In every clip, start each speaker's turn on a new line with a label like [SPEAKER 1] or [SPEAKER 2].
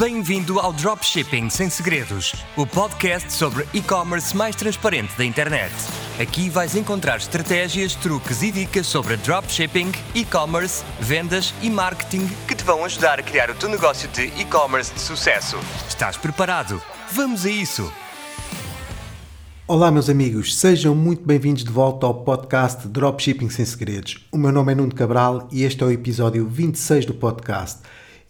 [SPEAKER 1] Bem-vindo ao Dropshipping Sem Segredos, o podcast sobre e-commerce mais transparente da internet. Aqui vais encontrar estratégias, truques e dicas sobre dropshipping, e-commerce, vendas e marketing que te vão ajudar a criar o teu negócio de e-commerce de sucesso. Estás preparado? Vamos a isso!
[SPEAKER 2] Olá, meus amigos, sejam muito bem-vindos de volta ao podcast Dropshipping Sem Segredos. O meu nome é Nuno Cabral e este é o episódio 26 do podcast.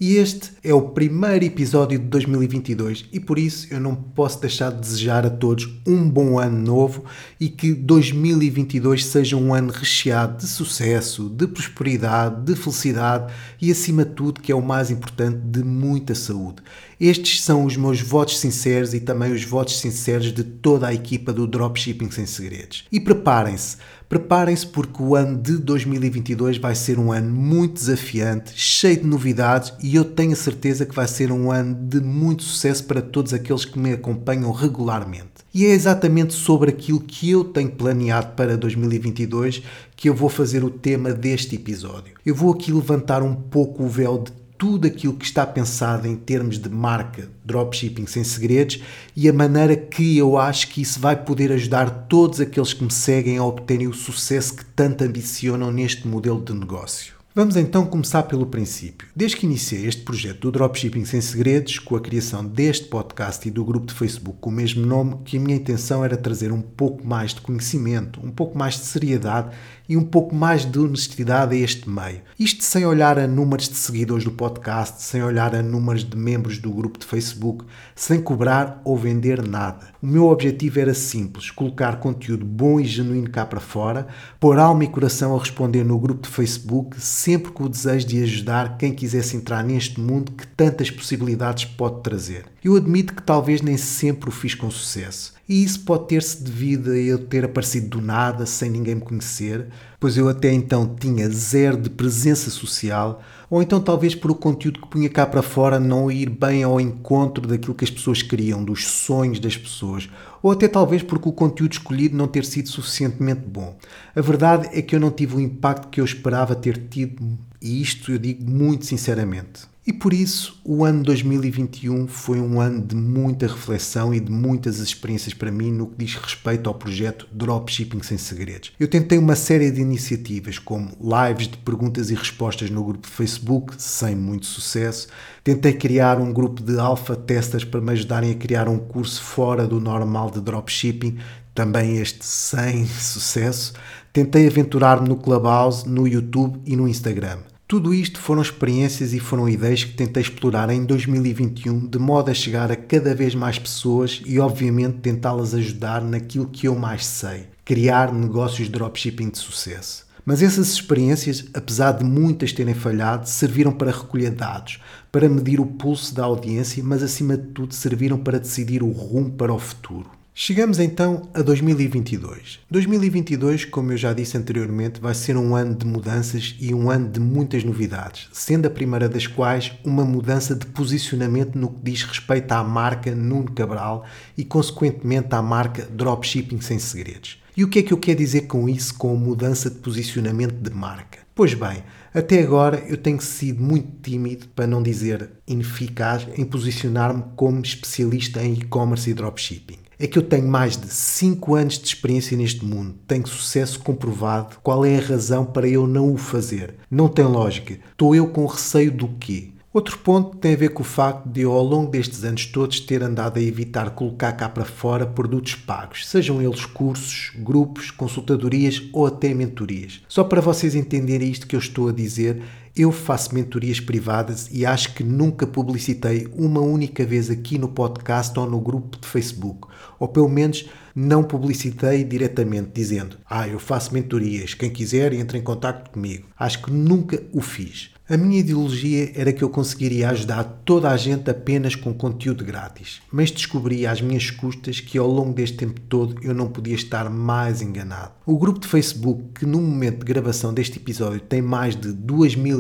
[SPEAKER 2] E este é o primeiro episódio de 2022 e por isso eu não posso deixar de desejar a todos um bom ano novo e que 2022 seja um ano recheado de sucesso, de prosperidade, de felicidade e acima de tudo, que é o mais importante, de muita saúde. Estes são os meus votos sinceros e também os votos sinceros de toda a equipa do Dropshipping Sem Segredos. E preparem-se, preparem-se porque o ano de 2022 vai ser um ano muito desafiante, cheio de novidades e eu tenho a certeza que vai ser um ano de muito sucesso para todos aqueles que me acompanham regularmente. E é exatamente sobre aquilo que eu tenho planeado para 2022 que eu vou fazer o tema deste episódio. Eu vou aqui levantar um pouco o véu de tudo aquilo que está pensado em termos de marca, dropshipping sem segredos e a maneira que eu acho que isso vai poder ajudar todos aqueles que me seguem a obterem o sucesso que tanto ambicionam neste modelo de negócio. Vamos então começar pelo princípio. Desde que iniciei este projeto do Dropshipping Sem Segredos, com a criação deste podcast e do grupo de Facebook com o mesmo nome, que a minha intenção era trazer um pouco mais de conhecimento, um pouco mais de seriedade e um pouco mais de honestidade a este meio. Isto sem olhar a números de seguidores do podcast, sem olhar a números de membros do grupo de Facebook, sem cobrar ou vender nada. O meu objetivo era simples: colocar conteúdo bom e genuíno cá para fora, pôr alma e coração a responder no grupo de Facebook, sempre com o desejo de ajudar quem quisesse entrar neste mundo que tantas possibilidades pode trazer. Eu admito que talvez nem sempre o fiz com sucesso. E isso pode ter-se devido a eu ter aparecido do nada, sem ninguém me conhecer, pois eu até então tinha zero de presença social, ou então talvez por o conteúdo que punha cá para fora não ir bem ao encontro daquilo que as pessoas queriam, dos sonhos das pessoas, ou até talvez porque o conteúdo escolhido não ter sido suficientemente bom. A verdade é que eu não tive o impacto que eu esperava ter tido, e isto eu digo muito sinceramente. E por isso, o ano 2021 foi um ano de muita reflexão e de muitas experiências para mim no que diz respeito ao projeto Dropshipping Sem Segredos. Eu tentei uma série de iniciativas, como lives de perguntas e respostas no grupo Facebook, sem muito sucesso. Tentei criar um grupo de alpha testers para me ajudarem a criar um curso fora do normal de dropshipping, também este sem sucesso. Tentei aventurar-me no Clubhouse, no YouTube e no Instagram. Tudo isto foram experiências e foram ideias que tentei explorar em 2021 de modo a chegar a cada vez mais pessoas e, obviamente, tentá-las ajudar naquilo que eu mais sei: criar negócios de dropshipping de sucesso. Mas essas experiências, apesar de muitas terem falhado, serviram para recolher dados, para medir o pulso da audiência, mas acima de tudo serviram para decidir o rumo para o futuro. Chegamos então a 2022. 2022, como eu já disse anteriormente, vai ser um ano de mudanças e um ano de muitas novidades, sendo a primeira das quais uma mudança de posicionamento no que diz respeito à marca Nuno Cabral e, consequentemente, à marca Dropshipping Sem Segredos. E o que é que eu quero dizer com isso, com a mudança de posicionamento de marca? Pois bem, até agora eu tenho sido muito tímido, para não dizer ineficaz, em posicionar-me como especialista em e-commerce e dropshipping é que eu tenho mais de 5 anos de experiência neste mundo, tenho sucesso comprovado. Qual é a razão para eu não o fazer? Não tem lógica. Estou eu com receio do quê? Outro ponto tem a ver com o facto de eu, ao longo destes anos todos, ter andado a evitar colocar cá para fora produtos pagos, sejam eles cursos, grupos, consultadorias ou até mentorias. Só para vocês entenderem isto que eu estou a dizer, eu faço mentorias privadas e acho que nunca publicitei uma única vez aqui no podcast ou no grupo de Facebook, ou pelo menos não publicitei diretamente dizendo: "Ah, eu faço mentorias, quem quiser entre em contato comigo". Acho que nunca o fiz. A minha ideologia era que eu conseguiria ajudar toda a gente apenas com conteúdo grátis, mas descobri às minhas custas que ao longo deste tempo todo eu não podia estar mais enganado. O grupo de Facebook, que no momento de gravação deste episódio tem mais de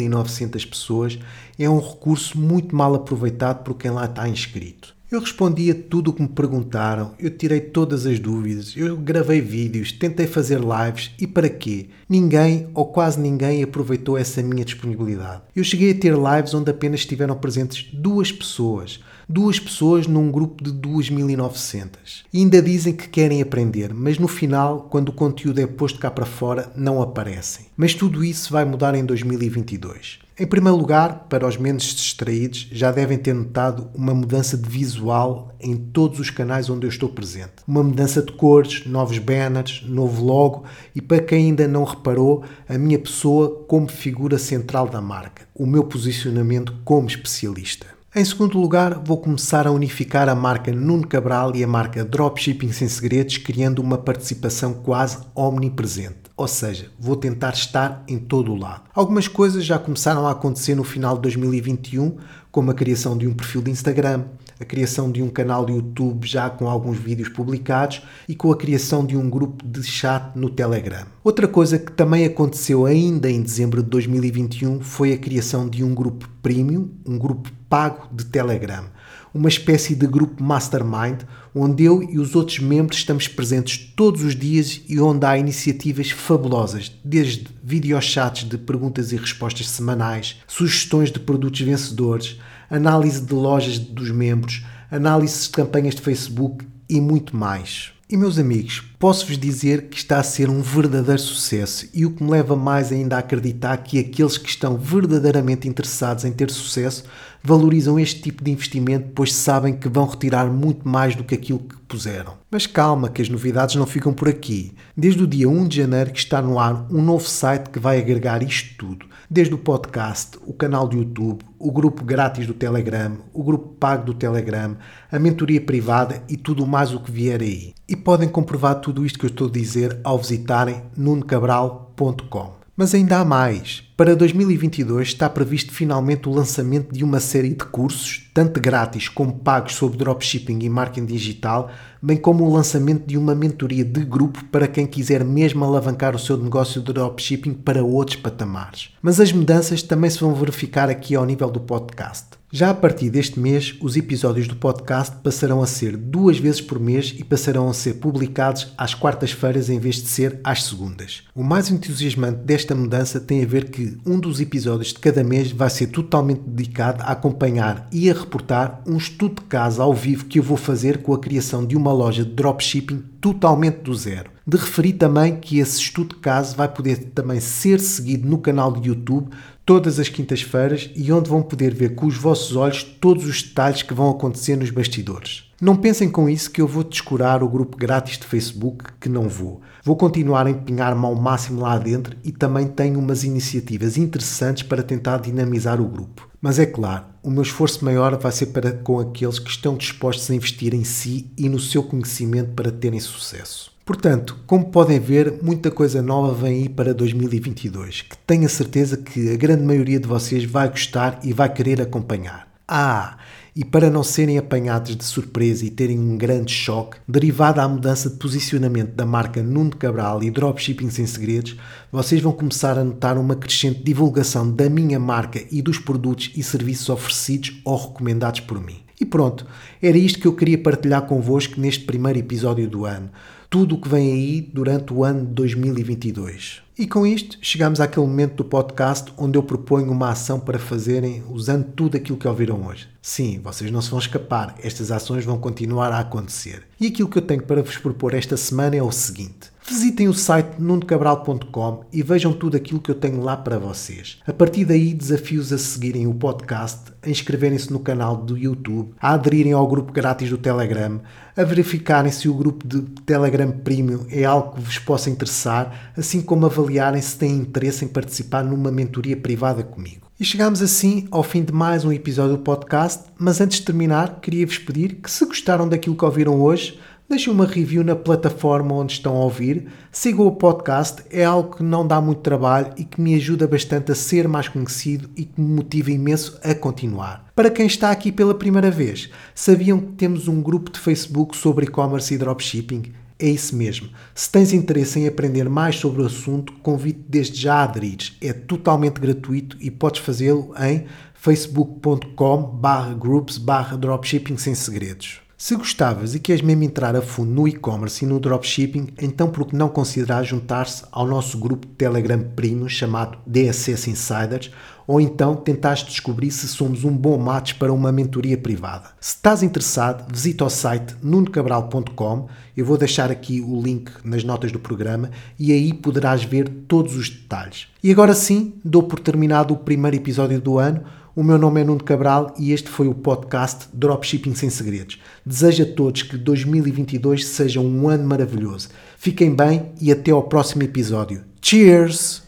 [SPEAKER 2] 2.900 pessoas, é um recurso muito mal aproveitado por quem lá está inscrito. Eu respondi a tudo o que me perguntaram, eu tirei todas as dúvidas, eu gravei vídeos, tentei fazer lives e para quê? Ninguém ou quase ninguém aproveitou essa minha disponibilidade. Eu cheguei a ter lives onde apenas estiveram presentes duas pessoas duas pessoas num grupo de 2.900. E ainda dizem que querem aprender, mas no final, quando o conteúdo é posto cá para fora, não aparecem. Mas tudo isso vai mudar em 2022. Em primeiro lugar, para os menos distraídos, já devem ter notado uma mudança de visual em todos os canais onde eu estou presente. Uma mudança de cores, novos banners, novo logo e, para quem ainda não reparou, a minha pessoa como figura central da marca, o meu posicionamento como especialista. Em segundo lugar, vou começar a unificar a marca Nuno Cabral e a marca Dropshipping Sem Segredos, criando uma participação quase omnipresente. Ou seja, vou tentar estar em todo o lado. Algumas coisas já começaram a acontecer no final de 2021, como a criação de um perfil de Instagram, a criação de um canal de YouTube já com alguns vídeos publicados e com a criação de um grupo de chat no Telegram. Outra coisa que também aconteceu ainda em dezembro de 2021 foi a criação de um grupo premium, um grupo pago de Telegram, uma espécie de grupo mastermind onde eu e os outros membros estamos presentes todos os dias e onde há iniciativas fabulosas, desde videochats de perguntas e respostas semanais, sugestões de produtos vencedores, análise de lojas dos membros, análise de campanhas de Facebook e muito mais. E meus amigos, posso-vos dizer que está a ser um verdadeiro sucesso e o que me leva mais ainda a acreditar que aqueles que estão verdadeiramente interessados em ter sucesso valorizam este tipo de investimento, pois sabem que vão retirar muito mais do que aquilo que puseram. Mas calma, que as novidades não ficam por aqui. Desde o dia 1 de janeiro que está no ar um novo site que vai agregar isto tudo. Desde o podcast, o canal do YouTube, o grupo grátis do Telegram, o grupo pago do Telegram, a mentoria privada e tudo mais o que vier aí. E podem comprovar tudo isto que eu estou a dizer ao visitarem nunocabral.com. Mas ainda há mais. Para 2022 está previsto finalmente o lançamento de uma série de cursos, tanto grátis como pagos sobre dropshipping e marketing digital, bem como o lançamento de uma mentoria de grupo para quem quiser mesmo alavancar o seu negócio de dropshipping para outros patamares. Mas as mudanças também se vão verificar aqui ao nível do podcast. Já a partir deste mês, os episódios do podcast passarão a ser duas vezes por mês e passarão a ser publicados às quartas-feiras em vez de ser às segundas. O mais entusiasmante desta mudança tem a ver que um dos episódios de cada mês vai ser totalmente dedicado a acompanhar e a reportar um estudo de caso ao vivo que eu vou fazer com a criação de uma loja de dropshipping totalmente do zero. De referir também que esse estudo de caso vai poder também ser seguido no canal de YouTube todas as quintas-feiras e onde vão poder ver com os vossos olhos todos os detalhes que vão acontecer nos bastidores. Não pensem com isso que eu vou descurar o grupo grátis de Facebook, que não vou. Vou continuar a empenhar-me ao máximo lá dentro e também tenho umas iniciativas interessantes para tentar dinamizar o grupo. Mas é claro, o meu esforço maior vai ser para com aqueles que estão dispostos a investir em si e no seu conhecimento para terem sucesso. Portanto, como podem ver, muita coisa nova vem aí para 2022, que tenho a certeza que a grande maioria de vocês vai gostar e vai querer acompanhar. Ah, e para não serem apanhados de surpresa e terem um grande choque, derivado à mudança de posicionamento da marca Nuno Cabral e Dropshipping Sem Segredos, vocês vão começar a notar uma crescente divulgação da minha marca e dos produtos e serviços oferecidos ou recomendados por mim. E pronto, era isto que eu queria partilhar convosco neste primeiro episódio do ano tudo o que vem aí durante o ano de 2022. E com isto chegamos àquele momento do podcast onde eu proponho uma ação para fazerem usando tudo aquilo que ouviram hoje. Sim, vocês não se vão escapar, estas ações vão continuar a acontecer. E aquilo que eu tenho para vos propor esta semana é o seguinte: Visitem o site nunocabral.com e vejam tudo aquilo que eu tenho lá para vocês. A partir daí, desafio-os a seguirem o podcast, a inscreverem-se no canal do YouTube, a aderirem ao grupo grátis do Telegram, a verificarem se o grupo de Telegram Premium é algo que vos possa interessar, assim como avaliarem se têm interesse em participar numa mentoria privada comigo. E chegamos assim ao fim de mais um episódio do podcast, mas antes de terminar, queria-vos pedir que se gostaram daquilo que ouviram hoje, Deixem uma review na plataforma onde estão a ouvir. Sigam o podcast, é algo que não dá muito trabalho e que me ajuda bastante a ser mais conhecido e que me motiva imenso a continuar. Para quem está aqui pela primeira vez, sabiam que temos um grupo de Facebook sobre e-commerce e dropshipping? É isso mesmo. Se tens interesse em aprender mais sobre o assunto, convido desde já a aderir. É totalmente gratuito e podes fazê-lo em facebook.com barra groups barra dropshipping sem segredos. Se gostavas e queres mesmo entrar a fundo no e-commerce e no dropshipping, então por que não considerar juntar-se ao nosso grupo de Telegram Premium chamado DSS Insiders ou então tentares descobrir se somos um bom match para uma mentoria privada. Se estás interessado, visita o site nunocabral.com, eu vou deixar aqui o link nas notas do programa e aí poderás ver todos os detalhes. E agora sim, dou por terminado o primeiro episódio do ano. O meu nome é Nuno Cabral e este foi o podcast Dropshipping Sem Segredos. Desejo a todos que 2022 seja um ano maravilhoso. Fiquem bem e até ao próximo episódio. Cheers!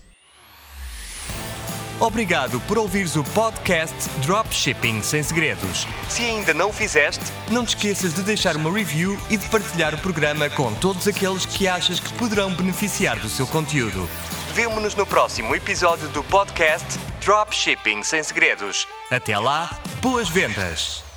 [SPEAKER 1] Obrigado por ouvires o podcast Dropshipping Sem Segredos. Se ainda não o fizeste, não te esqueças de deixar uma review e de partilhar o programa com todos aqueles que achas que poderão beneficiar do seu conteúdo. Vemo-nos no próximo episódio do podcast Dropshipping Sem Segredos. Até lá, boas vendas!